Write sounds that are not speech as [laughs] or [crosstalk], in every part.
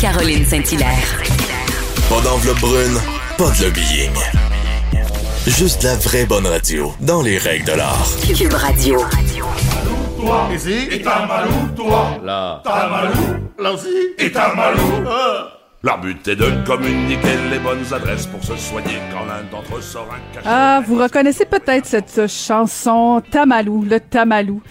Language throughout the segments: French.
Caroline Saint-Hilaire. Pas d'enveloppe brune, pas de lobbying. Juste la vraie bonne radio, dans les règles de l'art. Cube Radio. Toi, ici, et Tamalou, toi? Là. Tamalou, là aussi, et Tamalou? Ah. La but est de communiquer les bonnes adresses pour se soigner quand l'un d'entre eux sort un cachet. Ah, vous reconnaissez peut-être cette chanson Tamalou, le Tamalou.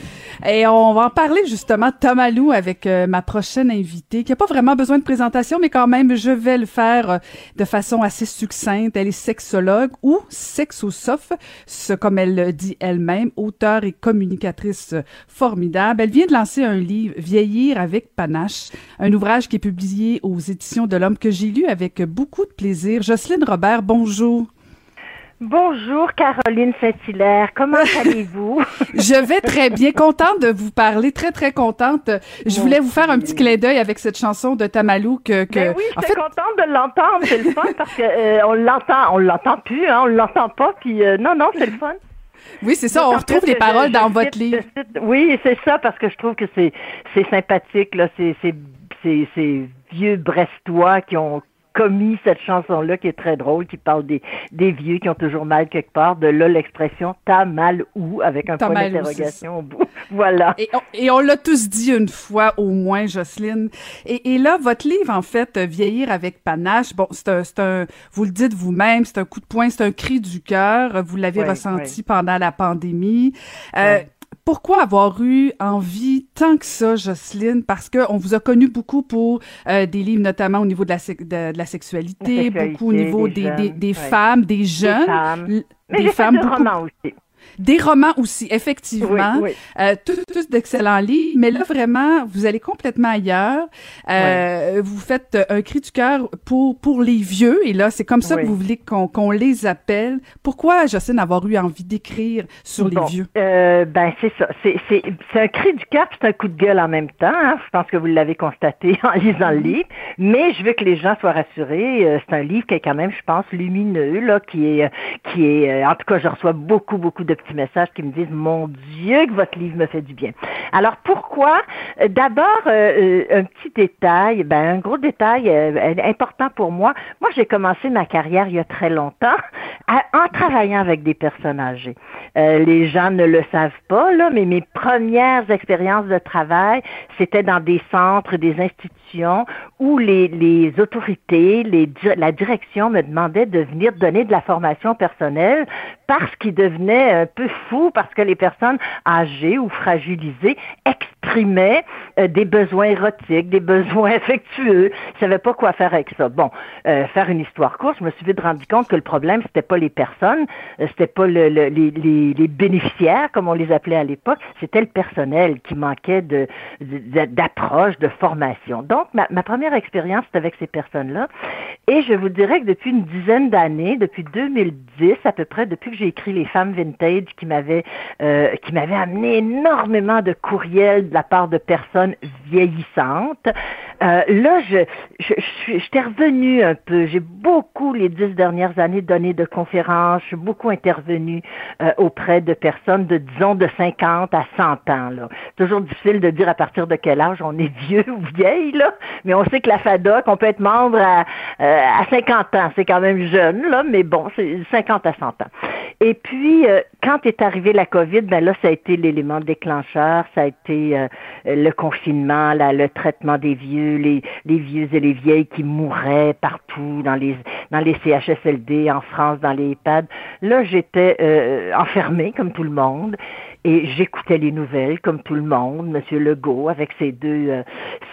Et on va en parler justement Tamalou avec euh, ma prochaine invitée, qui a pas vraiment besoin de présentation, mais quand même, je vais le faire euh, de façon assez succincte. Elle est sexologue ou sexosophe, ce comme elle le dit elle-même, auteure et communicatrice formidable. Elle vient de lancer un livre, Vieillir avec panache, un ouvrage qui est publié aux éditions de l'Homme que j'ai lu avec beaucoup de plaisir. Jocelyne Robert, bonjour. Bonjour Caroline Saint-Hilaire, comment [laughs] allez-vous? Je vais très bien, contente de vous parler, très très contente. Je voulais vous faire un petit clin d'œil avec cette chanson de Tamalou que, que Ben oui, j'étais fait, contente de l'entendre, c'est le fun parce que euh, on l'entend, on l'entend plus, hein, on l'entend pas, puis euh, non non, c'est le fun. oui, c'est ça, on retrouve les paroles je- dans je votre cite- livre. je cite- Oui, c'est ça parce que je trouve que c'est c'est sympathique là, c'est vieux brestois qui ont commis cette chanson-là qui est très drôle, qui parle des, des vieux qui ont toujours mal quelque part. De là, l'expression « t'as mal où ?» avec un point d'interrogation au bout. [laughs] Voilà. Et on, on l'a tous dit une fois au moins, Jocelyne. Et, et là, votre livre, en fait, euh, Vieillir avec panache, bon, c'est un, c'est un, vous le dites vous-même, c'est un coup de poing, c'est un cri du cœur. Vous l'avez Oui, ressenti oui. pendant la pandémie. Euh, Oui. Pourquoi avoir eu envie tant que ça, Jocelyne? Parce que on vous a connu beaucoup pour euh, des livres, notamment au niveau de la, sec- de, de la sexualité, La beaucoup au niveau des des, jeunes, des, des ouais. femmes, des jeunes, femmes. Mais des j'ai fait femmes, du beaucoup- roman aussi. Des romans aussi, effectivement. Oui, oui. Euh, tous, tous d'excellents livres, mais là vraiment, vous allez complètement ailleurs. Euh, Vous faites euh, un cri du cœur pour pour les vieux, et là c'est comme ça que vous voulez qu'on qu'on les appelle. Pourquoi Jocelyne avoir eu envie d'écrire sur Bon, les vieux? euh, ben c'est ça. C'est, c'est, c'est un cri du cœur, c'est un coup de gueule en même temps. hein. Je pense que vous l'avez constaté [laughs] en lisant le livre. Mais je veux que les gens soient rassurés. Euh, c'est un livre qui est quand même, je pense, lumineux, là, qui est, euh, qui est. en tout cas, je reçois beaucoup, beaucoup de messages qui me disent Mon Dieu, que votre livre me fait du bien. Alors pourquoi? Euh, D'abord, euh, euh, un petit détail, ben un gros détail euh, important pour moi. Moi, j'ai commencé ma carrière il y a très longtemps en travaillant avec des personnes âgées. Euh, les gens ne le savent pas, là, mais mes premières expériences de travail, c'était dans des centres, des institutions où les, les autorités, les, la direction me demandait de venir donner de la formation personnelle parce qu'ils devenaient un peu fous, parce que les personnes âgées ou fragilisées exprimaient euh, des besoins érotiques, des [laughs] besoins affectueux. Ils savaient pas quoi faire avec ça. Bon, euh, faire une histoire courte, je me suis vite rendu compte que le problème, c'était pas les personnes, euh, c'était pas le, le- les, les, bénéficiaires, comme on les appelait à l'époque, c'était le personnel qui manquait de d'approche, de formation. Donc, ma, ma première expérience, c'était avec ces personnes-là. Et je vous dirais que depuis une dizaine d'années, depuis 2010 à peu près, depuis que j'ai écrit Les femmes vintage, qui m'avaient euh, qui m'avaient amené énormément de courriels la part de personnes vieillissantes. Euh, là, je, je, je revenue un peu. J'ai beaucoup, les dix dernières années, donné de conférences. Je suis beaucoup intervenue euh, auprès de personnes de, disons, de 50 à 100 ans. Là. Toujours difficile de dire à partir de quel âge on est vieux [laughs] ou vieille, là. mais on sait que la FADOC, on peut être membre à, euh, à 50 ans. C'est quand même jeune, là, mais bon, c'est 50 à 100 ans. Et puis, euh, quand est arrivée la COVID, ben là, ça a été l'élément déclencheur, ça a été euh, le confinement, là, le traitement des vieux, les, vieux et les vieilles qui mouraient partout dans les dans les CHSLD, en France, dans les EHPAD. Là, j'étais euh, enfermée comme tout le monde. Et j'écoutais les nouvelles comme tout le monde, Monsieur Legault avec ses deux, euh,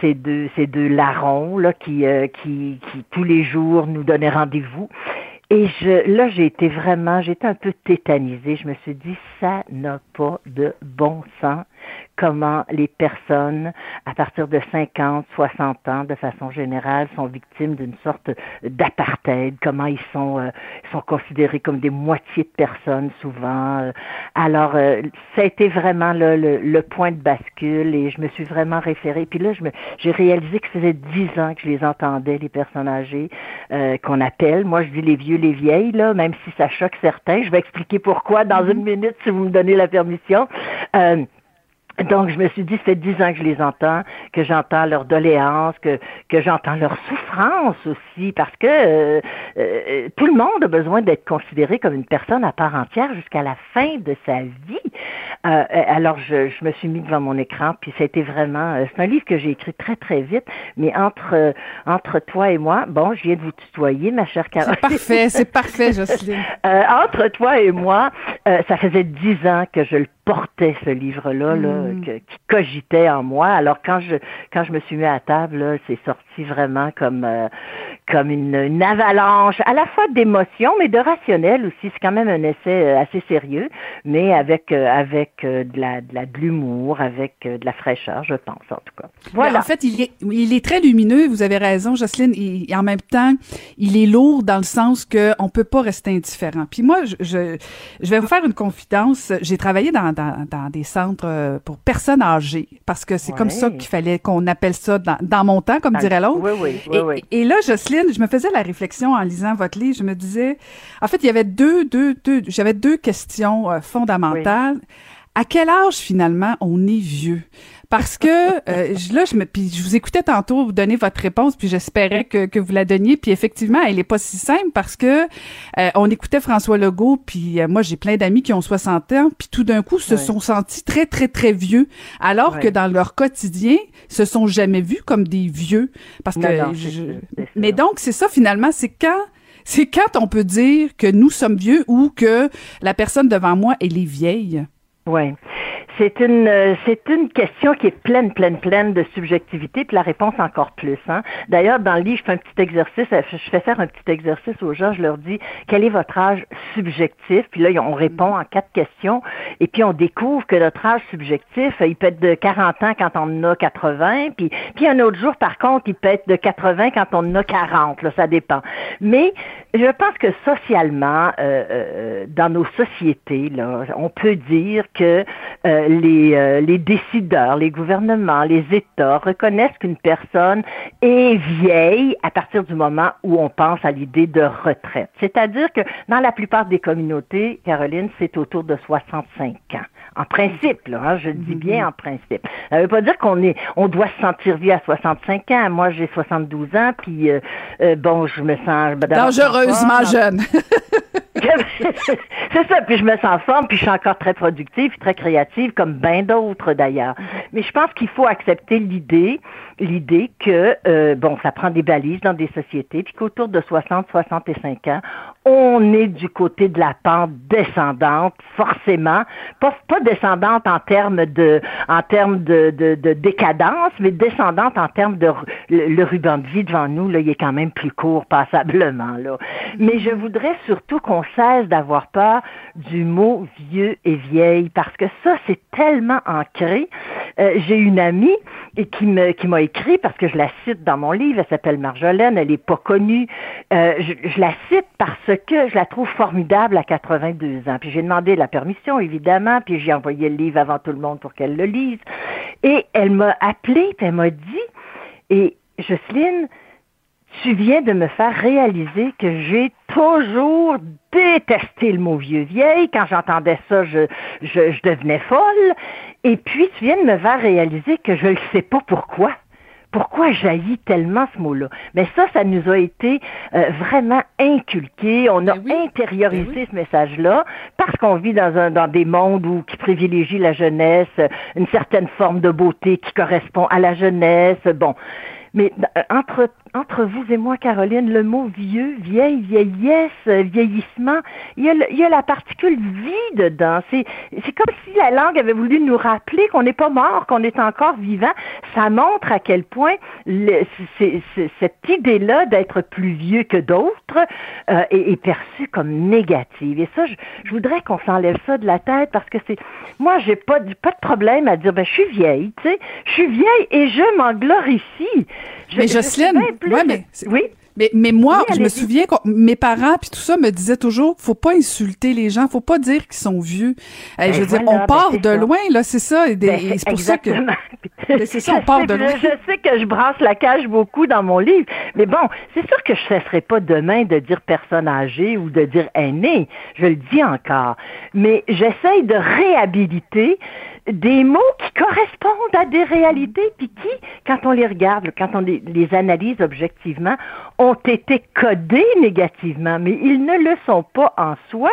ses deux, ses deux larrons là qui, euh, qui, qui tous les jours nous donnaient rendez-vous. Et je, là, j'ai été vraiment, j'étais un peu tétanisée. Je me suis dit, ça n'a pas de bon sens comment les personnes, à partir de 50, 60 ans, de façon générale, sont victimes d'une sorte d'apartheid, comment ils sont, euh, sont considérés comme des moitiés de personnes souvent. Euh, Alors, euh, ça a été vraiment là, le, le point de bascule et je me suis vraiment référée. Puis là, je me, j'ai réalisé que ça faisait dix ans que je les entendais, les personnes âgées, euh, qu'on appelle. Moi, je dis les vieux, les vieilles, là, même si ça choque certains. Je vais expliquer pourquoi dans une minute, si vous me donnez la permission. Euh, Donc, je me suis dit, ça fait dix ans que je les entends, que j'entends leurs doléances, que, que j'entends leur souffrance aussi, parce que euh, euh, tout le monde a besoin d'être considéré comme une personne à part entière jusqu'à la fin de sa vie. Euh, alors, je, je, me suis mis devant mon écran, puis ça a été vraiment... c'est un livre que j'ai écrit très, très vite, mais entre, entre toi et moi, bon, je viens de vous tutoyer, ma chère Caroline. C'est parfait, c'est parfait, [laughs] Jocelyne. entre toi et moi, ça faisait dix ans que je le portait, ce livre-là, là, mm. qui cogitait en moi. Alors quand je quand je me suis mis à table, c'est sorti vraiment comme euh, comme une, avalanche, à la fois d'émotions, mais de rationnel aussi. C'est quand même un essai euh, assez sérieux, mais avec euh, avec de la de la de l'humour, avec de la fraîcheur, je pense en tout cas. Voilà. en fait, il est il est très lumineux. Vous avez raison, Jocelyne. Et, en même temps, il est lourd dans le sens que on peut pas rester indifférent. Puis moi, je je, je vais vous faire une confidence. J'ai travaillé dans dans, dans des centres pour personnes âgées, parce que c'est comme ça qu'il fallait qu'on appelle ça dans, dans mon temps, comme dirait l'autre. Oui, oui, oui, et, oui. et, là, Jocelyne, je me faisais la réflexion en lisant votre livre, je me disais, en fait, il y avait deux, deux, deux, j'avais deux questions euh, fondamentales. À quel âge finalement on est vieux? Parce que euh, là, je me, puis je vous écoutais tantôt vous donner votre réponse, puis j'espérais que, que vous la donniez. Puis effectivement, elle est pas si simple parce que euh, on écoutait François Legault, puis euh, moi j'ai plein d'amis qui ont 60 ans, puis tout d'un coup se sont sentis très très très vieux, alors que dans leur quotidien, se sont jamais vus comme des vieux. Parce que, mais donc c'est ça finalement, c'est quand c'est quand on peut dire que nous sommes vieux ou que la personne devant moi elle est vieille. Ouais. C'est une euh, c'est une question qui est pleine, pleine, pleine de subjectivité, puis la réponse encore plus. Hein. D'ailleurs, dans le livre, je fais un petit exercice, euh, je fais faire un petit exercice aux gens, je leur dis quel est votre âge subjectif, puis là, on répond en quatre questions, et puis on découvre que notre âge subjectif, il peut être de 40 ans quand on en a 80, puis, puis un autre jour, par contre, il peut être de 80 quand on en a 40, là, ça dépend. Mais je pense que socialement, euh, euh, dans nos sociétés, là, on peut dire que euh, les, euh, les décideurs, les gouvernements, les États reconnaissent qu'une personne est vieille à partir du moment où on pense à l'idée de retraite. C'est-à-dire que dans la plupart des communautés, Caroline, c'est autour de 65 ans. En principe, là, hein, je dis bien mm-hmm. en principe. Ça veut pas dire qu'on est, on doit se sentir vieux à 65 ans. Moi, j'ai 72 ans, puis bon, je me sens dangereusement jeune. [laughs] [laughs] c'est ça, puis je me sens forme, puis je suis encore très productive, très créative, comme bien d'autres d'ailleurs. Mais je pense qu'il faut accepter l'idée, l'idée que, euh, bon, ça prend des balises dans des sociétés, puis qu'autour de 60-65 ans, on est du côté de la pente descendante, forcément, pas, descendante en termes de, en termes de, de, de décadence, mais descendante en termes de le, ruban de vie devant nous, là, il est quand même plus court passablement. Mais je voudrais surtout qu'on cesse d'avoir peur du mot vieux et vieille parce que ça c'est tellement ancré. Euh, j'ai une amie qui m'a écrit parce que je la cite dans mon livre. Elle s'appelle Marjolaine. Elle est pas connue. Euh, je, je, la cite parce que je la trouve formidable à 82 ans. Puis j'ai demandé la permission évidemment. Puis j'ai envoyé le livre avant tout le monde pour qu'elle le lise. Et elle m'a appelé. Puis elle m'a dit et Jocelyne, tu viens de me faire réaliser que j'ai toujours détesté le mot vieux vieille. Quand j'entendais ça, je, je, je, devenais folle. Et puis, tu viens de me faire réaliser que je ne sais pas pourquoi. Pourquoi jaillit tellement ce mot-là? Mais ça, ça nous a été euh, vraiment inculqué. On a intériorisé ce message-là parce qu'on vit dans, un, dans des mondes où, qui privilégient la jeunesse, une certaine forme de beauté qui correspond à la jeunesse. Bon, mais euh, entre, entre vous et moi, Caroline, le mot vieux, vieille, vieillesse, vieillissement, il y a, il y a la particule vie dedans. C'est, c'est comme si la langue avait voulu nous rappeler qu'on n'est pas mort, qu'on est encore vivant. Ça montre à quel point le, c'est, cette idée-là d'être plus vieux que d'autres euh, est, est, perçue comme négative. Et ça, je, je voudrais qu'on s'enlève ça de la tête parce que c'est, moi, j'ai pas, pas de problème à dire, ben, je suis vieille, tu sais, je suis vieille et je m'en glorifie mais Jocelyne, ouais, mais, oui. Mais, mais moi, je me souviens que mes parents puis tout ça me disaient toujours, faut pas insulter les gens, faut pas dire qu'ils sont vieux. je veux ben dire, on ben part de loin là, c'est ça. Et, ben, c'est pour ça que [laughs] c'est ça, on part de loin. Je, sais que je brasse la cage beaucoup dans mon livre, mais bon, c'est sûr que je cesserai pas demain de dire personne âgée ou de dire aîné. Je le dis encore, mais j'essaye de réhabiliter des mots qui correspondent à des réalités, puis qui, quand on les regarde, quand on les, analyse objectivement, ont été codés négativement, mais ils ne le sont pas en soi.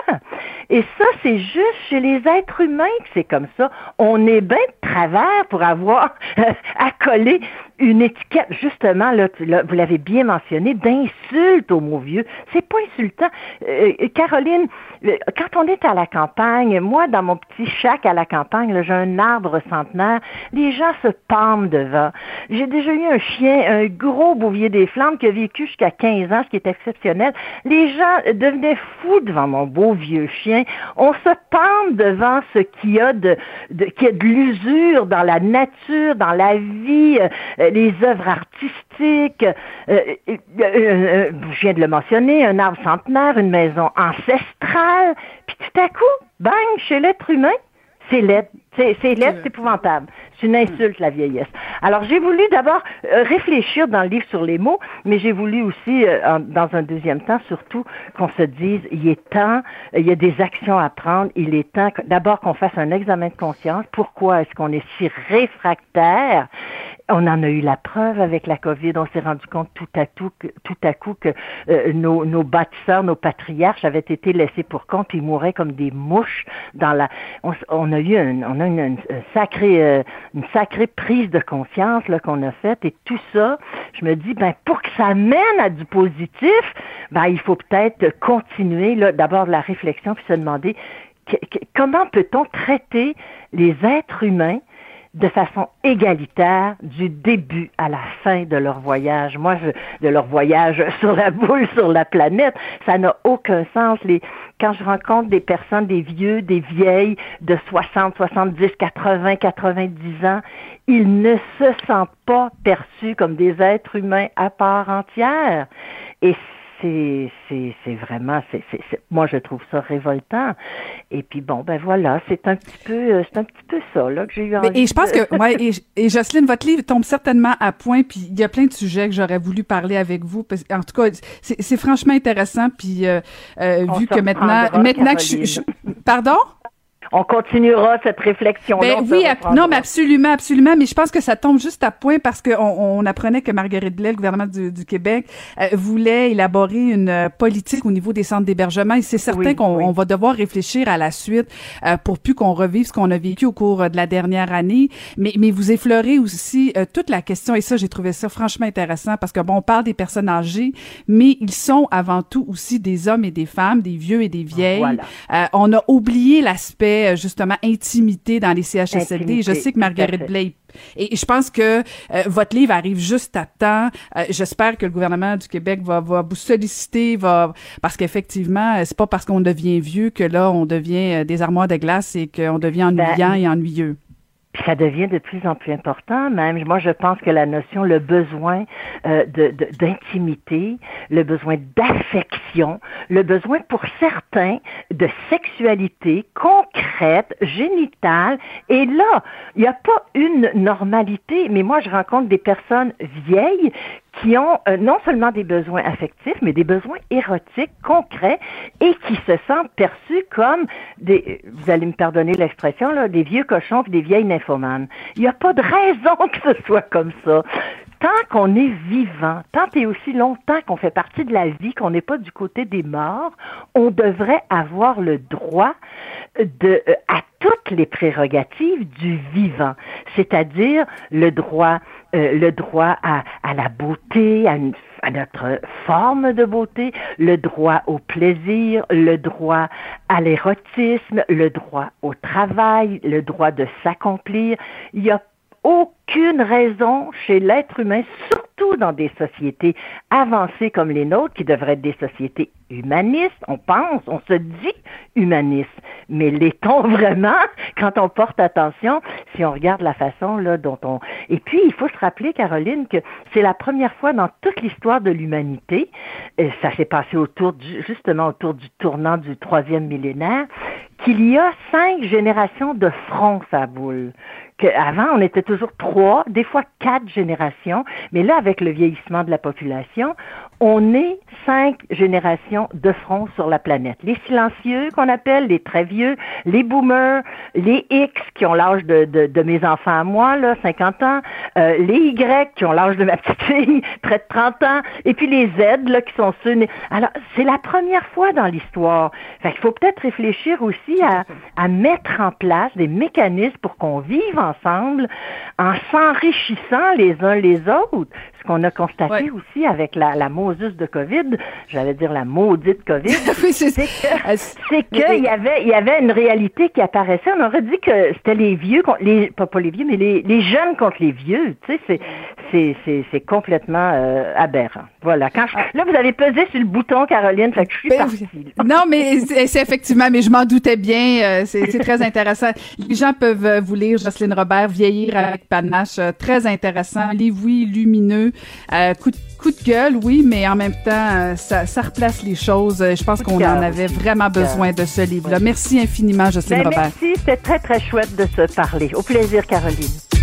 Et ça, c'est juste chez les êtres humains que c'est comme ça. On est bien de travers pour avoir [laughs] à coller une étiquette, justement, là, vous l'avez bien mentionné, d'insulte aux mots vieux. C'est pas insultant. Euh, Caroline, euh, quand on est à la campagne, moi, dans mon petit chac à la campagne, j'ai un arbre centenaire, les gens se pendent devant. J'ai déjà eu un chien, un gros bouvier des flammes qui a vécu jusqu'à 15 ans, ce qui est exceptionnel. Les gens devenaient fous devant mon beau vieux chien. On se pend devant ce qu'il y a de, l'usure dans la nature, dans la vie. Euh, les œuvres artistiques, euh, euh, je viens de le mentionner, un arbre centenaire, une maison ancestrale, puis tout à coup, bang, chez l'être humain, c'est laid. C'est, c'est laid, c'est épouvantable. C'est une insulte, la vieillesse. Alors, j'ai voulu d'abord réfléchir dans le livre sur les mots, mais j'ai voulu aussi, dans un deuxième temps, surtout, qu'on se dise, il est temps, il y a des actions à prendre, il est temps d'abord qu'on fasse un examen de conscience. Pourquoi est-ce qu'on est si réfractaire? On en a eu la preuve avec la COVID. On s'est rendu compte tout à, tout, à coup que euh, nos, nos bâtisseurs, nos patriarches avaient été laissés pour compte. Ils mouraient comme des mouches dans la. On, a eu un, on a une, une, sacrée, euh, une sacrée prise de conscience là qu'on a faite. Et tout ça, je me dis, ben pour que ça mène à du positif, ben il faut peut-être continuer là d'abord la réflexion puis se demander comment peut-on traiter les êtres humains de façon égalitaire du début à la fin de leur voyage. Moi, je, de leur voyage [laughs] sur la boule, sur la planète, ça n'a aucun sens. Les, quand je rencontre des personnes, des vieux, des vieilles de 60, 70, 80, 90 ans, ils ne se sentent pas perçus comme des êtres humains à part entière. Et c'est vraiment, c'est moi je trouve ça révoltant. Et puis bon, ben voilà, c'est un petit peu, euh, c'est un petit peu ça là que j'ai eu envie. et je pense que, [laughs] ouais, et, et, Jocelyne, votre livre tombe certainement à point. Puis il y a plein de sujets que j'aurais voulu parler avec vous. Parce, en tout cas, c'est franchement intéressant. Puis euh, euh vu que maintenant, maintenant que je, pardon? On continuera cette réflexion. Ben, oui, non, mais absolument, absolument. Mais je pense que ça tombe juste à point parce qu'on on apprenait que Marguerite Blais, le gouvernement du, du Québec, euh, voulait élaborer une euh, politique au niveau des centres d'hébergement. Et c'est certain qu'on va devoir réfléchir à la suite euh, pour plus qu'on revive ce qu'on a vécu au cours de la dernière année. Mais, mais vous effleurez aussi toute la question. Et ça, j'ai trouvé ça franchement intéressant parce que bon, on parle des personnes âgées, mais ils sont avant tout aussi des hommes et des femmes, des vieux et des vieilles. on a oublié l'aspect euh, justement intimité dans les CHSLD. je sais que Marguerite Blais et je pense que euh, votre livre arrive juste à temps. Euh, j'espère que le gouvernement du Québec va, va vous solliciter, va parce qu'effectivement, c'est pas parce qu'on devient vieux que là on devient des armoires de glace et qu'on devient ben, ennuyant et ennuyeux. Puis ça devient de plus en plus important. Même, moi, je pense que la notion, le besoin euh, d'intimité, le besoin d'affection, le besoin pour certains de sexualité concrète, génitale. Et là, il n'y a pas une normalité, mais moi, je rencontre des personnes vieilles qui ont euh, non seulement des besoins affectifs, mais des besoins érotiques concrets et qui se sentent perçus comme des, vous allez me pardonner l'expression, là, des vieux cochons et des vieilles nymphomanes. Il n'y a pas de raison [laughs] que ce soit comme ça tant qu'on est vivant, tant et aussi longtemps qu'on fait partie de la vie, qu'on n'est pas du côté des morts, on devrait avoir le droit de, euh, à toutes les prérogatives du vivant, c'est-à-dire le droit, euh, le droit à, à la beauté, à, une, à notre forme de beauté, le droit au plaisir, le droit à l'érotisme, le droit au travail, le droit de s'accomplir. Il a aucune raison chez l'être humain, surtout dans des sociétés avancées comme les nôtres, qui devraient être des sociétés humanistes, on pense, on se dit humaniste, mais l'est-on [laughs] vraiment quand on porte attention, si on regarde la façon là dont on... Et puis, il faut se rappeler, Caroline, que c'est la première fois dans toute l'histoire de l'humanité, et ça s'est passé autour du, justement autour du tournant du troisième millénaire, qu'il y a cinq générations de fronts à boule qu'avant, on était toujours trois, des fois quatre générations, mais là, avec le vieillissement de la population, on est cinq générations de front sur la planète. Les silencieux qu'on appelle, les très vieux, les boomers, les X qui ont l'âge de, de, de, mes enfants à moi, là, 50 ans, euh, les Y qui ont l'âge de ma petite fille, [laughs] près de 30 ans, et puis les Z là, qui sont ceux... Alors, c'est la première fois dans l'histoire. Fait qu'il faut peut-être réfléchir aussi à, à mettre en place des mécanismes pour qu'on vive ensemble en s'enrichissant les uns les autres. Ce qu'on a constaté aussi avec la, la Moses de COVID, j'allais dire la maudite COVID, [laughs] c'est qu'il y avait, il y avait une réalité qui apparaissait. On aurait dit que c'était les vieux, les, pas, pas les vieux, mais les, les jeunes contre les vieux. Tu sais, c'est, complètement euh, aberrant. Voilà. Quand je, là, vous avez pesé sur le bouton, Caroline, fait que je suis ben, partie. Non, mais c'est effectivement, mais je m'en doutais bien. Euh, c'est très intéressant. Les gens peuvent euh, vous lire Jocelyne Robert, Vieillir avec panache, très intéressant. Livre, oui, lumineux. Euh, coup, de, coup de gueule, oui, mais en même temps, euh, ça, ça replace les choses. Je pense qu'on en avait vraiment besoin de ce livre-là. Merci infiniment, Jocelyne ben, Robert. Merci, c'était très, très chouette de se parler. Au plaisir, Caroline.